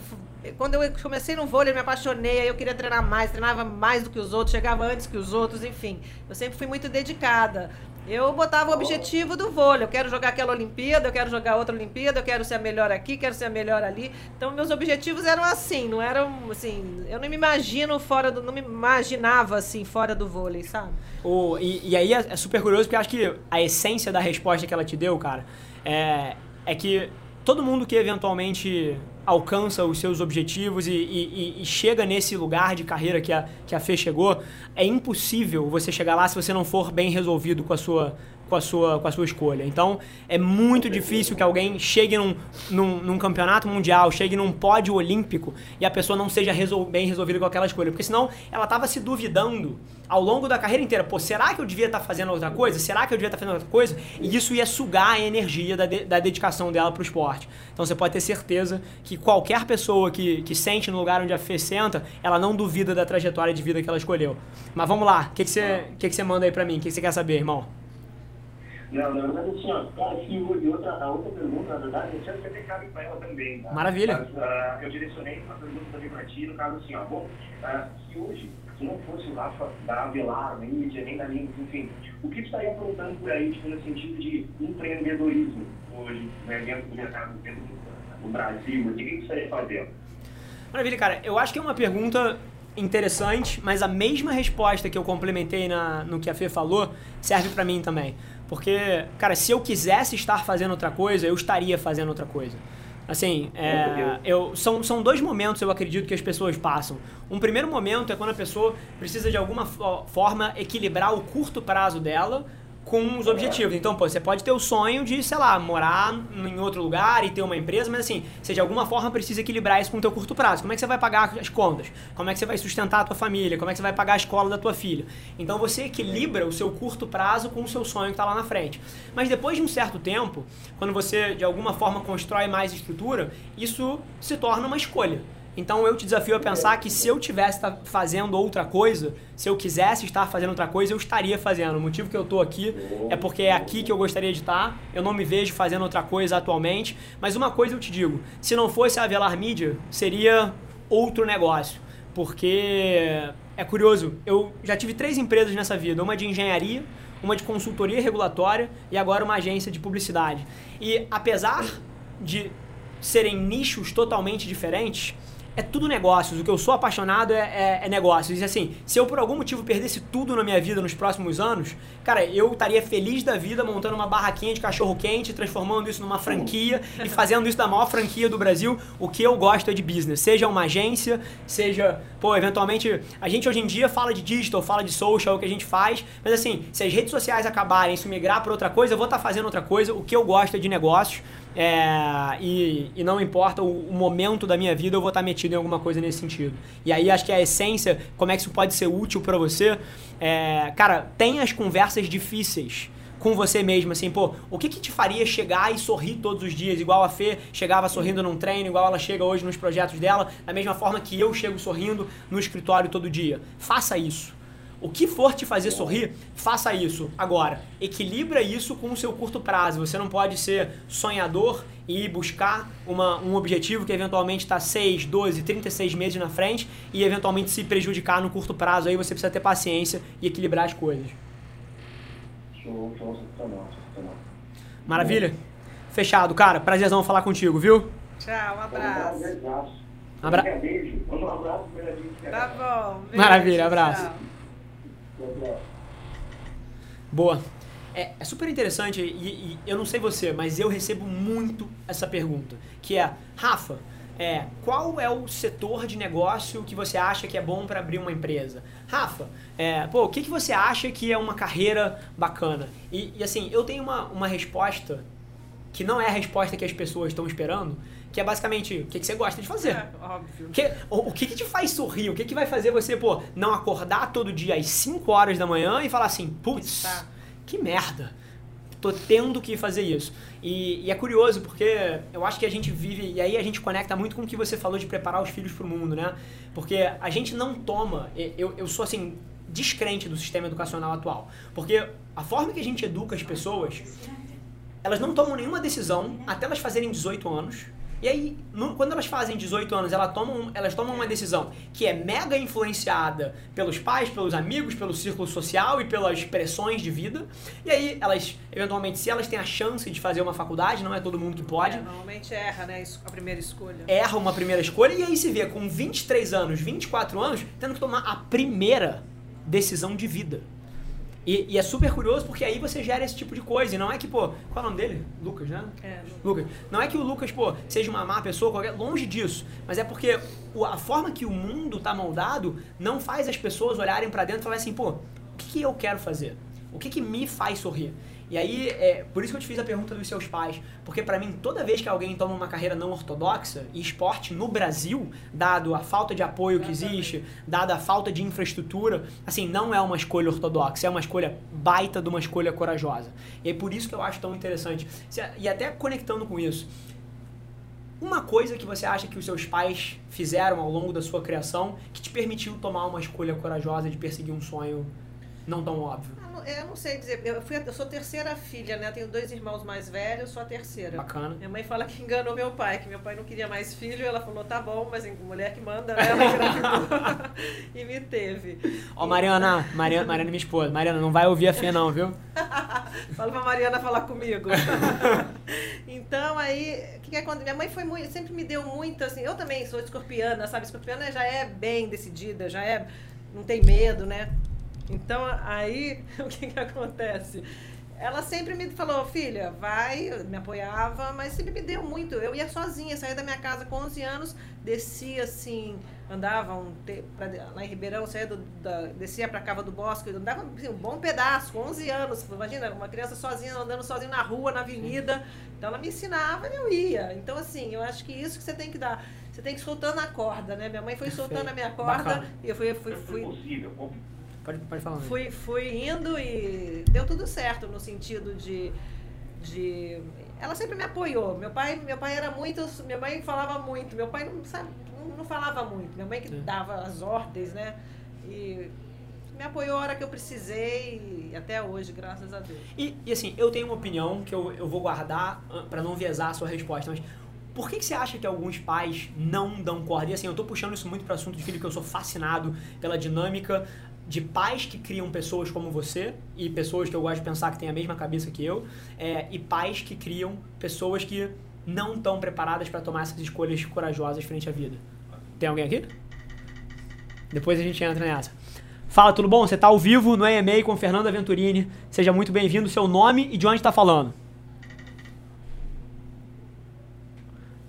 quando eu comecei no vôlei, eu me apaixonei, aí eu queria treinar mais, treinava mais do que os outros, chegava antes que os outros, enfim. Eu sempre fui muito dedicada. Eu botava o objetivo do vôlei. Eu quero jogar aquela Olimpíada, eu quero jogar outra Olimpíada, eu quero ser a melhor aqui, quero ser a melhor ali. Então, meus objetivos eram assim, não eram assim. Eu não me imagino fora do. Não me imaginava assim, fora do vôlei, sabe?
Oh, e, e aí é, é super curioso, porque eu acho que a essência da resposta que ela te deu, cara, é, é que todo mundo que eventualmente alcança os seus objetivos e, e, e, chega nesse lugar de carreira que a, que a Fê chegou, é impossível você chegar lá se você não for bem resolvido com a sua, com a sua, com a sua escolha. Então, é muito difícil que alguém chegue num, num, num campeonato mundial, chegue num pódio olímpico e a pessoa não seja resol, bem resolvida com aquela escolha. Porque senão ela estava se duvidando ao longo da carreira inteira. Pô, será que eu devia estar tá fazendo outra coisa? Será que eu devia estar tá fazendo outra coisa? E isso ia sugar a energia da, de, da dedicação dela para o esporte. Então você pode ter certeza que qualquer pessoa que, que sente no lugar onde a Fê senta, ela não duvida da trajetória de vida que ela escolheu. Mas vamos lá, o que, que, você, que, que você manda aí para mim? O que, que você quer saber, irmão?
Não, não, mas assim, ó, cara, se e outra, a outra pergunta, na verdade, eu tinha até cabe para ela também, tá?
Maravilha.
Mas, uh, eu direcionei uma pergunta também para ti, no caso assim, ó, bom, uh, se hoje, se não fosse o Rafa da Avelar, mídia, nem da Links, enfim, o que tu estaria aprontando por aí, tipo, no sentido de empreendedorismo hoje, né, dentro do mercado, dentro do Brasil, o que, que tu estaria fazendo?
Maravilha, cara, eu acho que é uma pergunta interessante, mas a mesma resposta que eu complementei na, no que a Fê falou serve para mim também. Porque, cara, se eu quisesse estar fazendo outra coisa, eu estaria fazendo outra coisa. Assim, é, eu, são, são dois momentos, eu acredito, que as pessoas passam. Um primeiro momento é quando a pessoa precisa, de alguma forma, equilibrar o curto prazo dela com os objetivos. Então, pô, você pode ter o sonho de, sei lá, morar em outro lugar e ter uma empresa, mas assim, você de alguma forma precisa equilibrar isso com o teu curto prazo. Como é que você vai pagar as contas? Como é que você vai sustentar a tua família? Como é que você vai pagar a escola da tua filha? Então você equilibra o seu curto prazo com o seu sonho que está lá na frente. Mas depois de um certo tempo, quando você de alguma forma constrói mais estrutura, isso se torna uma escolha. Então eu te desafio a pensar que se eu tivesse fazendo outra coisa, se eu quisesse estar fazendo outra coisa, eu estaria fazendo. O motivo que eu estou aqui é porque é aqui que eu gostaria de estar. Eu não me vejo fazendo outra coisa atualmente. Mas uma coisa eu te digo: se não fosse a Avelar Mídia, seria outro negócio. Porque é curioso, eu já tive três empresas nessa vida: uma de engenharia, uma de consultoria regulatória e agora uma agência de publicidade. E apesar de serem nichos totalmente diferentes, é tudo negócios. O que eu sou apaixonado é, é, é, negócios. E assim, se eu por algum motivo perdesse tudo na minha vida nos próximos anos, cara, eu estaria feliz da vida montando uma barraquinha de cachorro quente, transformando isso numa franquia e fazendo isso da maior franquia do Brasil. O que eu gosto é de business. Seja uma agência, seja, pô, eventualmente, a gente hoje em dia fala de digital, fala de social, é o que a gente faz. Mas assim, se as redes sociais acabarem, isso migrar para outra coisa, eu vou estar tá fazendo outra coisa. O que eu gosto é de negócios. É, e, e, não importa o, o, momento da minha vida, eu vou estar metido em alguma coisa nesse sentido. E aí acho que a essência, como é que isso pode ser útil para você, é, cara, tem as conversas difíceis com você mesmo, assim, pô, o que que te faria chegar e sorrir todos os dias, igual a Fê chegava sorrindo num treino, igual ela chega hoje nos projetos dela, da mesma forma que eu chego sorrindo no escritório todo dia. Faça isso. O que for te fazer sorrir, faça isso. Agora, equilibra isso com o seu curto prazo. Você não pode ser sonhador e buscar uma, um objetivo que eventualmente está 6, 12, 36 meses na frente e eventualmente se prejudicar no curto prazo. Aí você precisa ter paciência e equilibrar as coisas.
Show, show,
Maravilha? Fechado, cara. Prazerzão falar contigo, viu?
Tchau, um abraço.
Um
abra...
beijo. Um abraço,
Tá bom.
Beijo, Maravilha, abraço. Tchau. Boa. É, é, super interessante e, e, eu não sei você, mas eu recebo muito essa pergunta, que é, Rafa, é, qual é o setor de negócio que você acha que é bom para abrir uma empresa? Rafa, é, pô, o que, que você acha que é uma carreira bacana? E, e assim, eu tenho uma, uma resposta que não é a resposta que as pessoas estão esperando, que é basicamente o que, que você gosta de fazer. É,
óbvio.
Que, o, o que, que te faz sorrir? O que, que vai fazer você, pô, não acordar todo dia às 5 horas da manhã e falar assim, putz, tá. que merda. Tô tendo que fazer isso. E, e, é curioso porque eu acho que a gente vive, e aí a gente conecta muito com o que você falou de preparar os filhos para o mundo, né? Porque a gente não toma, eu, eu sou assim, descrente do sistema educacional atual. Porque a forma que a gente educa as pessoas, elas não tomam nenhuma decisão até elas fazerem 18 anos e aí, no, quando elas fazem 18 anos, elas tomam, elas tomam uma decisão que é mega influenciada pelos pais, pelos amigos, pelo círculo social e pelas pressões de vida. E aí, elas, eventualmente, se elas têm a chance de fazer uma faculdade, não é todo mundo que pode. É,
normalmente erra, né? A primeira escolha.
Erra uma primeira escolha e aí se vê com 23 anos, 24 anos, tendo que tomar a primeira decisão de vida. E, e, é super curioso porque aí você gera esse tipo de coisa. E não é que, pô, qual é o nome dele? Lucas, né?
É,
Lucas. Não é que o Lucas, pô, seja uma má pessoa, qualquer, longe disso. Mas é porque a forma que o mundo tá moldado não faz as pessoas olharem para dentro e falarem assim, pô, o que, que eu quero fazer? O que, que me faz sorrir? E aí, é, por isso que eu te fiz a pergunta dos seus pais. Porque para mim, toda vez que alguém toma uma carreira não ortodoxa, e esporte no Brasil, dado a falta de apoio que existe, dada a falta de infraestrutura, assim, não é uma escolha ortodoxa, é uma escolha baita de uma escolha corajosa. E é por isso que eu acho tão interessante. E até conectando com isso, uma coisa que você acha que os seus pais fizeram ao longo da sua criação que te permitiu tomar uma escolha corajosa de perseguir um sonho não tão óbvio?
Eu não sei dizer. Eu, fui, eu sou terceira filha, né? tenho dois irmãos mais velhos, sou a terceira.
Bacana.
Minha mãe fala que enganou meu pai, que meu pai não queria mais filho. Ela falou, tá bom, mas mulher que manda, né? Ela engravidou e me teve.
Ó, oh, Mariana, Mariana, Mariana, minha esposa. Mariana, não vai ouvir a Fê, não, viu?
Fala pra Mariana falar comigo. então, aí, o que, que aconteceu? Minha mãe foi muito, sempre me deu muito, assim. Eu também sou escorpiana, sabe? Escorpiana já é bem decidida, já é. Não tem medo, né? Então, aí, o que, que acontece? Ela sempre me falou, filha, vai, me apoiava, mas sempre me deu muito. Eu ia sozinha, saía da minha casa com 11 anos, descia assim, andava um, pra, lá em Ribeirão, saía do, da, descia para a Cava do Bosque, andava assim, um bom pedaço, com 11 anos. Imagina, uma criança sozinha, andando sozinha na rua, na avenida. Então ela me ensinava e eu ia. Então, assim, eu acho que isso que você tem que dar. Você tem que ir soltando a corda, né? Minha mãe foi soltando a minha corda Bacana. e eu fui. fui, fui, fui
Pode, pode falar.
Fui, fui indo e deu tudo certo no sentido de, de. Ela sempre me apoiou. Meu pai, meu pai era muito. Minha mãe falava muito. Meu pai não, sabe, não, não falava muito. Minha mãe que é. dava as ordens, né? E me apoiou a hora que eu precisei e até hoje, graças a Deus.
E, e assim, eu tenho uma opinião que eu, eu vou guardar ah, para não viesar a sua resposta, mas por que, que você acha que alguns pais não dão corda? E assim, eu tô puxando isso muito para assunto de filho, que eu sou fascinado pela dinâmica de pais que criam pessoas como você e pessoas que eu gosto de pensar que têm a mesma cabeça que eu é, e pais que criam pessoas que não estão preparadas para tomar essas escolhas corajosas frente à vida. Tem alguém aqui? Depois a gente entra nessa. Fala, tudo bom? Você está ao vivo no EMA com Fernanda Venturini. Seja muito bem-vindo. Seu nome e de onde está falando?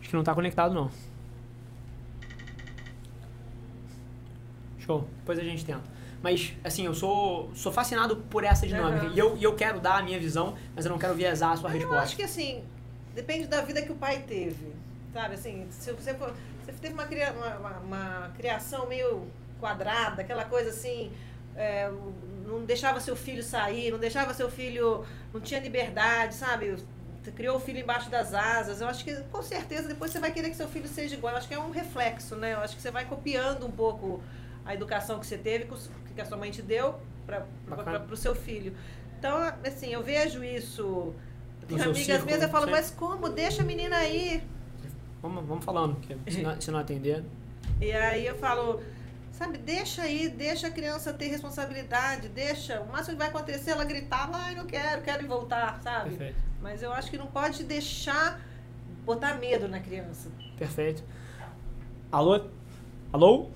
Acho que não está conectado, não. Show. Depois a gente tenta. Mas, assim, eu sou, sou fascinado por essa dinâmica. Uhum. E, eu, e eu quero dar a minha visão, mas eu não quero viesar a sua resposta. Eu
acho que, assim, depende da vida que o pai teve. Sabe, assim, se você, for, você teve uma, uma, uma criação meio quadrada, aquela coisa assim, é, não deixava seu filho sair, não deixava seu filho, não tinha liberdade, sabe? Criou o filho embaixo das asas. Eu acho que com certeza depois você vai querer que seu filho seja igual. Eu acho que é um reflexo, né? Eu acho que você vai copiando um pouco a educação que você teve, que a sua mãe te deu para o seu filho. Então, assim, eu vejo isso. Tem amigas círculo, minhas, eu falo, mas como? Deixa a menina aí.
Vamos, vamos falando, porque se não, se não atender.
E aí eu falo, sabe, deixa aí, deixa a criança ter responsabilidade, deixa. O máximo que vai acontecer é ela gritar, ai, não quero, quero voltar, sabe? Perfeito. Mas eu acho que não pode deixar botar medo na criança.
Perfeito. Alô? Alô?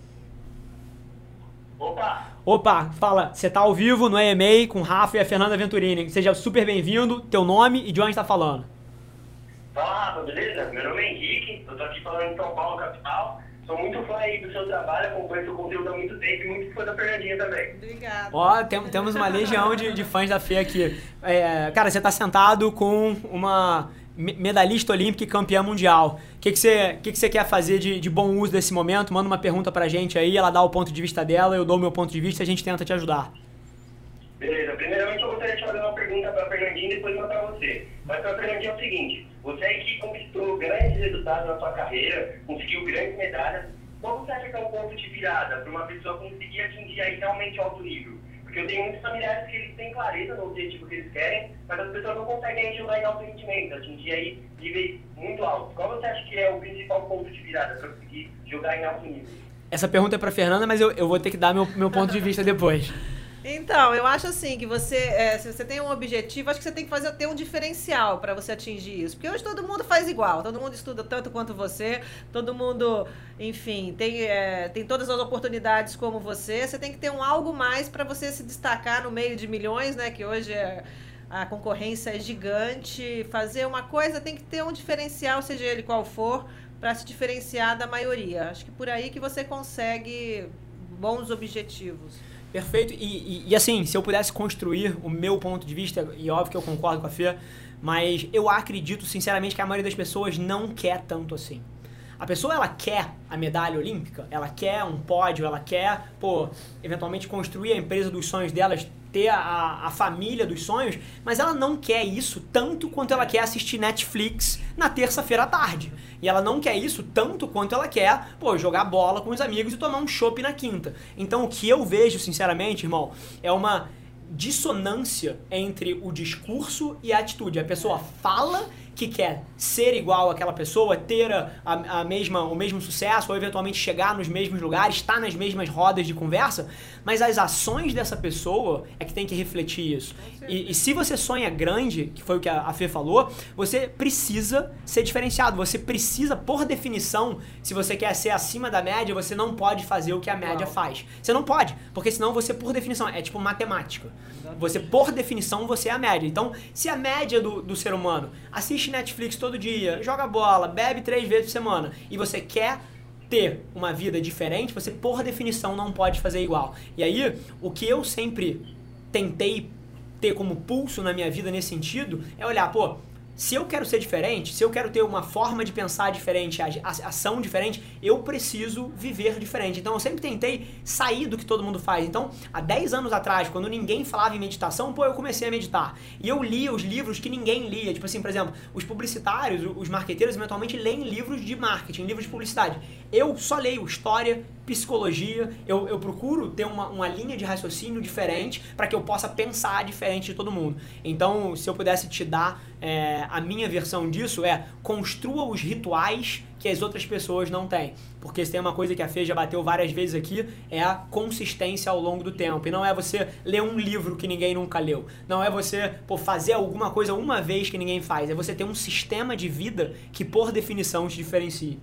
Opa!
Opa, fala, você tá ao vivo no EMA com o Rafa e a Fernanda Venturini. Seja super bem-vindo, teu nome e de onde está falando.
Fala, Rafa, beleza? Meu nome é Henrique, Eu tô aqui falando em São Paulo, capital. Sou muito fã aí do seu trabalho, acompanho seu conteúdo há muito tempo e muito fã da Fernandinha também.
Obrigada.
Ó, tem, temos uma legião de, de fãs da Fê aqui. É, cara, você tá sentado com uma medalhista olímpica e campeã mundial. O que, que, você, que, que você quer fazer de, de bom uso desse momento? Manda uma pergunta pra gente aí, ela dá o ponto de vista dela, eu dou o meu ponto de vista e a gente tenta te ajudar.
Beleza, primeiramente eu gostaria de fazer uma pergunta pra Fernandinha e depois uma pra você. Mas pra Fernandinha é o seguinte, você é que conquistou grandes resultados na sua carreira, conseguiu grandes medalhas, qual você acha que é o ponto de virada para uma pessoa conseguir atingir aí realmente alto nível? Porque eu tenho muitos familiares que eles têm clareza no objetivo que eles querem, mas as pessoas não conseguem jogar em alto rendimento, atingir aí níveis muito altos. Qual você acha que é o principal ponto de virada para conseguir jogar em alto nível?
Essa pergunta é para Fernanda, mas eu, eu vou ter que dar meu, meu ponto de vista depois.
Então, eu acho assim que você, é, se você tem um objetivo, acho que você tem que fazer ter um diferencial para você atingir isso. Porque hoje todo mundo faz igual, todo mundo estuda tanto quanto você, todo mundo, enfim, tem, é, tem todas as oportunidades como você. Você tem que ter um algo mais para você se destacar no meio de milhões, né? Que hoje é, a concorrência é gigante. Fazer uma coisa tem que ter um diferencial, seja ele qual for, para se diferenciar da maioria. Acho que por aí que você consegue bons objetivos.
Perfeito. E, e, e, assim, se eu pudesse construir o meu ponto de vista, e óbvio que eu concordo com a Fê, mas eu acredito sinceramente que a maioria das pessoas não quer tanto assim. A pessoa ela quer a medalha olímpica, ela quer um pódio, ela quer, pô, eventualmente construir a empresa dos sonhos delas, ter a, a família dos sonhos, mas ela não quer isso tanto quanto ela quer assistir Netflix na terça-feira à tarde. E ela não quer isso tanto quanto ela quer, pô, jogar bola com os amigos e tomar um chopp na quinta. Então o que eu vejo, sinceramente, irmão, é uma dissonância entre o discurso e a atitude. A pessoa fala que quer ser igual àquela pessoa, ter a, a, mesma, o mesmo sucesso, ou eventualmente chegar nos mesmos lugares, estar nas mesmas rodas de conversa, mas as ações dessa pessoa é que tem que refletir isso. E, e, se você sonha grande, que foi o que a, a Fê falou, você precisa ser diferenciado. Você precisa, por definição, se você quer ser acima da média, você não pode fazer o que a média faz. Você não pode, porque senão você, por definição, é tipo matemática. Você, por definição, você é a média. Então, se a média do, do ser humano assiste Netflix todo dia, joga bola, bebe três vezes por semana e você quer ter uma vida diferente, você, por definição, não pode fazer igual. E aí, o que eu sempre tentei ter como pulso na minha vida nesse sentido é olhar, pô, se eu quero ser diferente, se eu quero ter uma forma de pensar diferente, ação diferente, eu preciso viver diferente. Então eu sempre tentei sair do que todo mundo faz. Então, há 10 anos atrás, quando ninguém falava em meditação, pô, eu comecei a meditar. E eu lia os livros que ninguém lia. Tipo assim, por exemplo, os publicitários, os marqueteiros, eventualmente leem livros de marketing, livros de publicidade. Eu só leio história, psicologia, eu, eu procuro ter uma, uma linha de raciocínio diferente para que eu possa pensar diferente de todo mundo. Então, se eu pudesse te dar é, a minha versão disso, é construa os rituais que as outras pessoas não têm. Porque se tem uma coisa que a Fê já bateu várias vezes aqui, é a consistência ao longo do tempo. E não é você ler um livro que ninguém nunca leu. Não é você pô, fazer alguma coisa uma vez que ninguém faz. É você ter um sistema de vida que, por definição, te diferencie.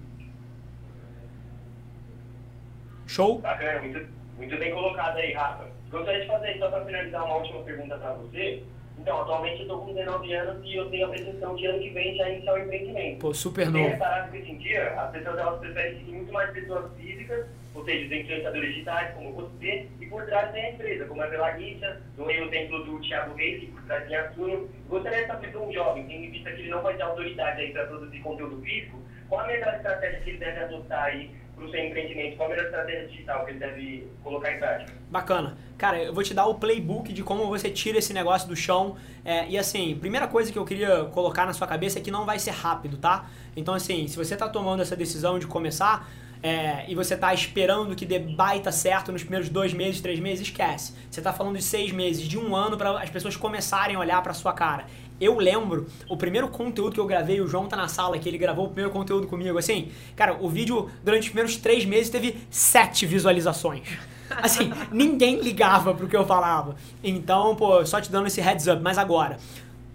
Show?
Bacana, muito, muito bem colocado aí, Rafa. Gostaria de fazer, só para finalizar, uma última pergunta para você. Então, atualmente eu estou com 19 anos e eu tenho a pretensão de ano que vem já iniciar o empreendimento.
Pô, super novo.
Tem reparado que hoje em dia as pessoas elas preferem seguir muito mais pessoas físicas, ou seja, os influenciadores digitais, como você, e por trás tem a empresa, como a Velaguiça, no o exemplo do Thiago Reis, que por trás tem a Suno. Gostaria de saber para um jovem, tendo em vista que ele não vai ter autoridade aí para produzir conteúdo físico, qual a melhor estratégia que ele deve adotar aí para o seu empreendimento? Qual a melhor estratégia digital que ele deve colocar em prática?
Bacana. Cara, eu vou te dar o playbook de como você tira esse negócio do chão. É, e assim, primeira coisa que eu queria colocar na sua cabeça é que não vai ser rápido, tá? Então, assim, se você está tomando essa decisão de começar, é, e você está esperando que dê baita certo nos primeiros dois meses, três meses, esquece. Você está falando de seis meses, de um ano para as pessoas começarem a olhar para sua cara. Eu lembro, o primeiro conteúdo que eu gravei, o João tá na sala, que ele gravou o primeiro conteúdo comigo, assim, cara, o vídeo durante os primeiros três meses teve sete visualizações. Assim, ninguém ligava pro que eu falava. Então, pô, só te dando esse heads up. Mas agora,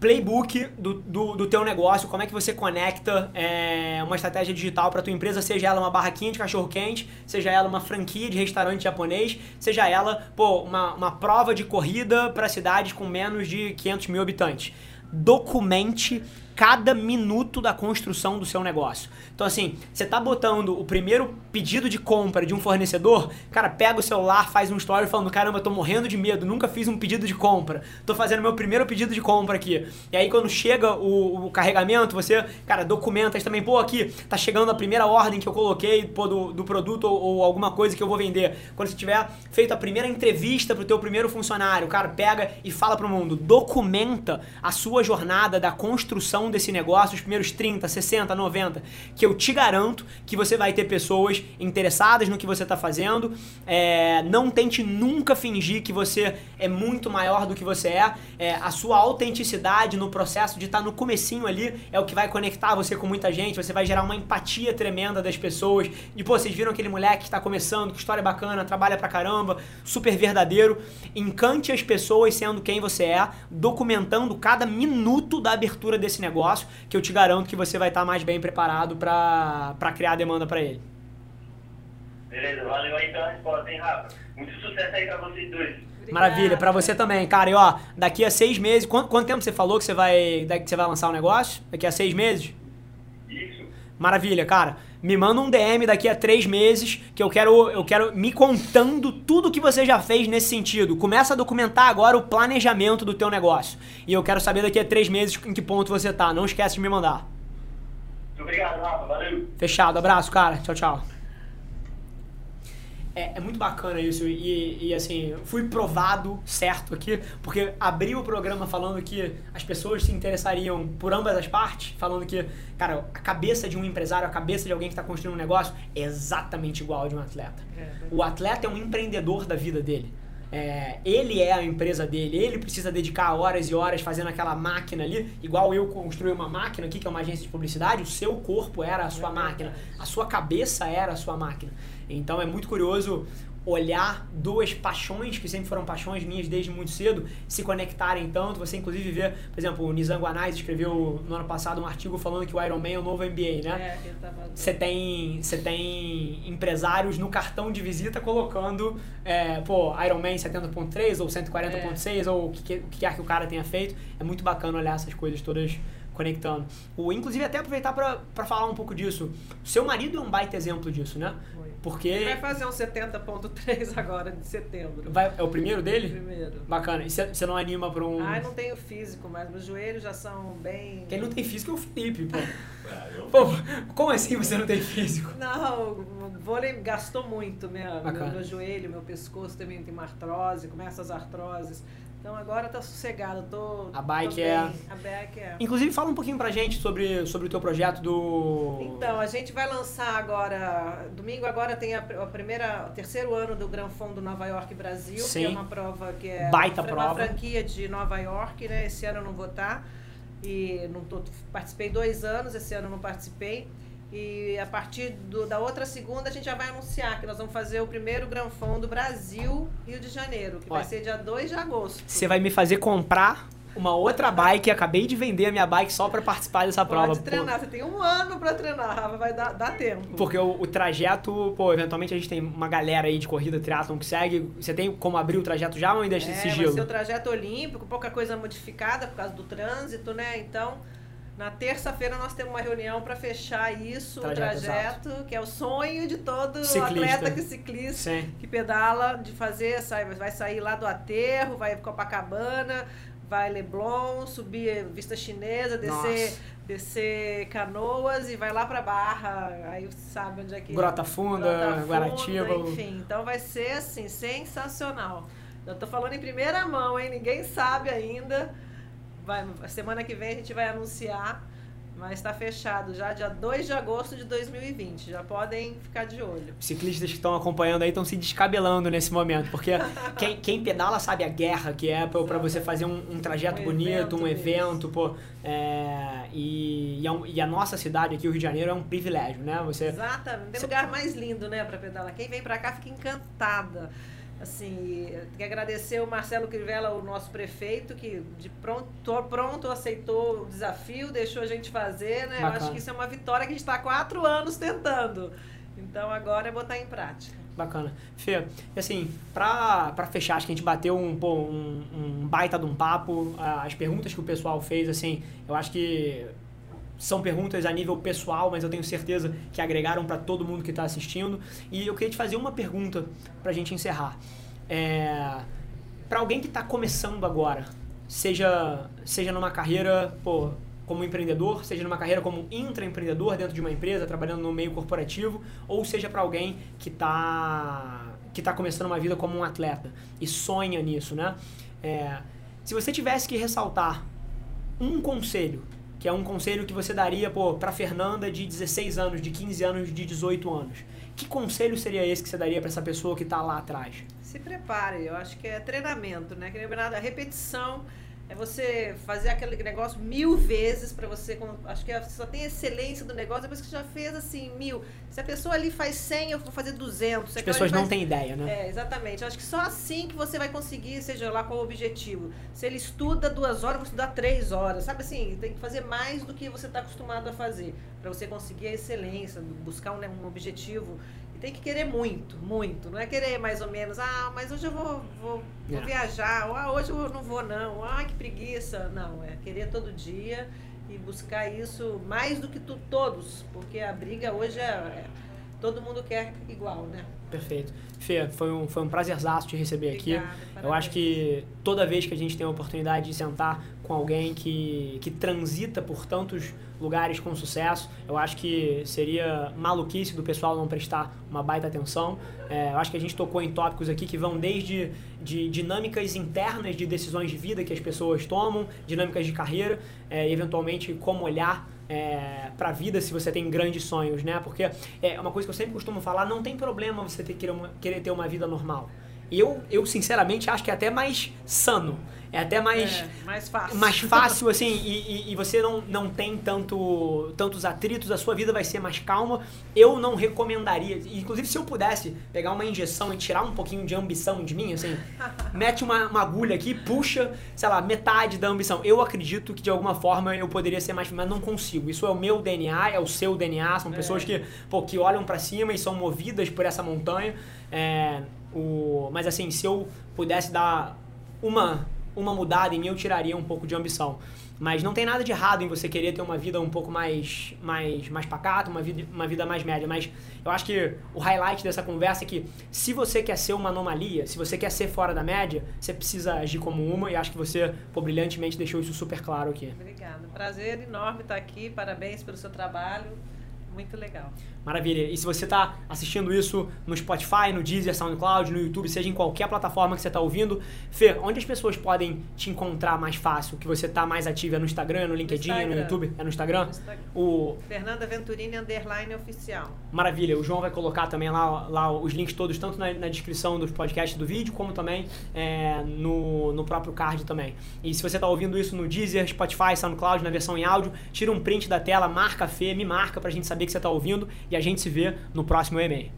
playbook do, do, do, teu negócio, como é que você conecta é, uma estratégia digital para tua empresa, seja ela uma barraquinha de cachorro quente, seja ela uma franquia de restaurante japonês, seja ela pô, uma, uma prova de corrida para cidades com menos de 500 mil habitantes. Documente cada minuto da construção do seu negócio. Então, assim, você tá botando o primeiro pedido de compra de um fornecedor, cara, pega o celular, faz um story falando: caramba, tô morrendo de medo, nunca fiz um pedido de compra, tô fazendo meu primeiro pedido de compra aqui. E aí, quando chega o, o carregamento, você, cara, documenta também, pô, aqui tá chegando a primeira ordem que eu coloquei pô, do, do produto ou, ou alguma coisa que eu vou vender. Quando você tiver feito a primeira entrevista pro teu primeiro funcionário, cara, pega e fala pro mundo, documenta a sua jornada da construção desse negócio, os primeiros 30, 60, 90, que eu te garanto que você vai ter pessoas interessadas no que você está fazendo. É, não tente nunca fingir que você é muito maior do que você é. é a sua autenticidade no processo de estar tá no comecinho ali é o que vai conectar você com muita gente. Você vai gerar uma empatia tremenda das pessoas. E pô, vocês viram aquele moleque que está começando, que história bacana, trabalha pra caramba, super verdadeiro. Encante as pessoas sendo quem você é, documentando cada minuto da abertura desse negócio, que eu te garanto que você vai estar tá mais bem preparado para criar demanda para ele.
Beleza, valeu aí pela resposta, hein, Rafa? Muito sucesso aí pra vocês dois.
Maravilha, para você também, cara. E ó, daqui a seis meses, quanto, quanto tempo você falou que você vai, que você vai lançar o um negócio? Daqui a seis meses?
Isso.
Maravilha, cara. Me manda um DM daqui a três meses que eu quero, eu quero me contando tudo que você já fez nesse sentido. Começa a documentar agora o planejamento do teu negócio. E eu quero saber daqui a três meses em que ponto você tá. Não esquece de me mandar.
Muito obrigado, Rafa. Valeu.
Fechado. Abraço, cara. Tchau, tchau. É, é, muito bacana isso e, e, assim, fui provado certo aqui, porque abri o programa falando que as pessoas se interessariam por ambas as partes, falando que, cara, a cabeça de um empresário, a cabeça de alguém que está construindo um negócio é exatamente igual a de um atleta. É, o atleta é um empreendedor da vida dele. É, ele é a empresa dele, ele precisa dedicar horas e horas fazendo aquela máquina ali, igual eu construí uma máquina aqui, que é uma agência de publicidade, o seu corpo era a sua máquina, a sua cabeça era a sua máquina. Então é muito curioso olhar duas paixões, que sempre foram paixões minhas desde muito cedo, se conectarem tanto. Você, inclusive, vê, por exemplo, o Nizam Guanais escreveu no ano passado um artigo falando que o Iron Man é o novo NBA,
né? É,
você tem, você tem empresários no cartão de visita colocando, é, pô, Iron Man 70.3 ou 140.6 é. ou o que, o que quer que o cara tenha feito. É muito bacana olhar essas coisas todas conectando. O, inclusive, até aproveitar para falar um pouco disso. Seu marido é um baita exemplo disso, né? Porque... Ele
vai fazer um 70.3 agora de setembro.
Vai, é o primeiro dele?
Primeiro.
Bacana. E você não anima para um...
Ah, não tenho físico, mas meus joelhos já são bem...
Quem não tem físico é o Felipe, pô. É, pô, como assim você não tem físico?
Não, o vôlei gastou muito minha, meu, meu joelho, meu pescoço também tem uma artrose, começa as artroses. Então agora tá sossegado, tô.
A bike é. A
bike é.
Inclusive, fala um pouquinho pra gente sobre, sobre o teu projeto do.
Então, a gente vai lançar agora. Domingo agora tem a, a primeira, o terceiro ano do Gran Fundo Nova York Brasil, Sim. que é uma prova que é
Baita
uma,
prova.
franquia de Nova York, né? Esse ano eu não vou estar. Tá, e não tô, participei dois anos, esse ano eu não participei. E a partir do, da outra segunda a gente já vai anunciar que nós vamos fazer o primeiro Granfão do Brasil, Rio de Janeiro, que Olha, vai ser dia 2 de agosto.
Você vai me fazer comprar uma outra bike, acabei de vender a minha bike só para participar dessa
Pode
prova.
treinar, pô. você tem um ano para treinar, Rafa, vai dar, dar tempo.
Porque o, o, trajeto, pô, eventualmente a gente tem uma galera aí de corrida triatlon que segue. Você tem como abrir o trajeto já ou ainda é, sigilo?
Vai ser o trajeto olímpico, pouca coisa modificada por causa do trânsito, né? Então, na terça-feira nós temos uma reunião para fechar isso, trajeto, o trajeto, que é o sonho de todo ciclista. atleta que ciclista Sim. que pedala, de fazer, sai, vai sair lá do aterro, vai Copacabana, vai Leblon, subir Vista Chinesa, descer, descer Canoas e vai lá para Barra, aí sabe onde é que
Grota Funda, Grota Funda, Guaratiba,
enfim. Então vai ser assim sensacional. Eu tô falando em primeira mão, hein? Ninguém sabe ainda vai, semana que vem a gente vai anunciar, mas está fechado já dia 2 de agosto de 2020. Já podem ficar de olho.
Os ciclistas que estão acompanhando aí estão se descabelando nesse momento, porque quem, quem pedala sabe a guerra que é para você fazer um, um trajeto um bonito, evento um evento, pô. É, e, e, a, e, a, nossa cidade aqui, o Rio de Janeiro, é um privilégio, né? Você,
Exatamente. Tem lugar mais lindo, né, para pedalar. Quem vem para cá fica encantada assim, tem que agradecer o Marcelo Crivella, o nosso prefeito, que de pronto, pronto aceitou o desafio, deixou a gente fazer, né? Bacana. Eu acho que isso é uma vitória que a gente está há quatro anos tentando. Então agora é botar em prática.
Bacana. Fê, assim, pra, pra fechar, acho que a gente bateu um, um, um baita de um papo. As perguntas que o pessoal fez, assim, eu acho que são perguntas a nível pessoal, mas eu tenho certeza que agregaram para todo mundo que está assistindo. E eu queria te fazer uma pergunta para a gente encerrar. É, para alguém que está começando agora, seja, seja numa carreira pô, como empreendedor, seja numa carreira como intraempreendedor dentro de uma empresa, trabalhando no meio corporativo, ou seja para alguém que está que tá começando uma vida como um atleta e sonha nisso, né? É, se você tivesse que ressaltar um conselho, que é um conselho que você daria para Fernanda de 16 anos, de 15 anos, de 18 anos, que conselho seria esse que você daria para essa pessoa que está lá atrás?
Se prepare, eu acho que é treinamento, né? Que a repetição é você fazer aquele negócio mil vezes para você. Acho que é, só tem excelência do negócio depois que já fez assim mil. Se a pessoa ali faz 100, eu vou fazer 200.
As pessoas não têm ideia,
né? É, exatamente. Acho que só assim que você vai conseguir, seja lá qual o objetivo. Se ele estuda duas horas, vou estudar três horas. Sabe assim? Tem que fazer mais do que você está acostumado a fazer para você conseguir a excelência, buscar um, né, um objetivo tem que querer muito, muito. Não é querer mais ou menos, ah, mas hoje eu vou, vou, vou é. viajar, ou ah, hoje eu não vou não, ah, que preguiça. Não, é querer todo dia e buscar isso mais do que tu, todos, porque a briga hoje é, é todo mundo quer igual, né?
Perfeito. Fê, foi um, foi um prazerzaço te receber Obrigada, aqui. Parabéns. Eu acho que toda vez que a gente tem a oportunidade de sentar com alguém que, que transita por tantos lugares com sucesso. Eu acho que seria maluquice do pessoal não prestar uma baita atenção. É, eu acho que a gente tocou em tópicos aqui que vão desde de dinâmicas internas de decisões de vida que as pessoas tomam, dinâmicas de carreira, é, eventualmente como olhar é, para a vida se você tem grandes sonhos, né? Porque é uma coisa que eu sempre costumo falar, não tem problema você ter, querer, uma, querer ter uma vida normal. Eu, eu sinceramente acho que é até mais sano é até mais,
é, mais fácil,
mais fácil assim, e, e, e, você não, não tem tanto, tantos atritos, a sua vida vai ser mais calma. Eu não recomendaria, inclusive se eu pudesse pegar uma injeção e tirar um pouquinho de ambição de mim, assim, mete uma, uma agulha aqui, puxa, sei lá, metade da ambição. Eu acredito que de alguma forma eu poderia ser mais, mas não consigo. Isso é o meu DNA, é o seu DNA, são é. pessoas que, pô, que olham para cima e são movidas por essa montanha. É, o, mas assim, se eu pudesse dar uma uma mudada em mim, eu tiraria um pouco de ambição. Mas não tem nada de errado em você querer ter uma vida um pouco mais, mais, mais pacata, uma vida, uma vida mais média. Mas eu acho que o highlight dessa conversa é que se você quer ser uma anomalia, se você quer ser fora da média, você precisa agir como uma e acho que você, pô, brilhantemente deixou isso super claro aqui.
Obrigada. Prazer enorme estar aqui. Parabéns pelo seu trabalho. Muito legal.
Maravilha. E se você está assistindo isso no Spotify, no Deezer, SoundCloud, no YouTube, seja em qualquer plataforma que você está ouvindo, Fê, onde as pessoas podem te encontrar mais fácil? Que você está mais ativa? É no Instagram, no LinkedIn, no, no YouTube? É no Instagram? No Instagram.
O... Fernanda Venturini, underline oficial.
Maravilha. O João vai colocar também lá, lá os links todos, tanto na, na descrição dos podcasts do vídeo, como também é, no, no próprio card também. E se você está ouvindo isso no Deezer, Spotify, SoundCloud, na versão em áudio, tira um print da tela, marca a Fê, me marca para a gente saber que você está ouvindo e a gente se vê no próximo e-mail.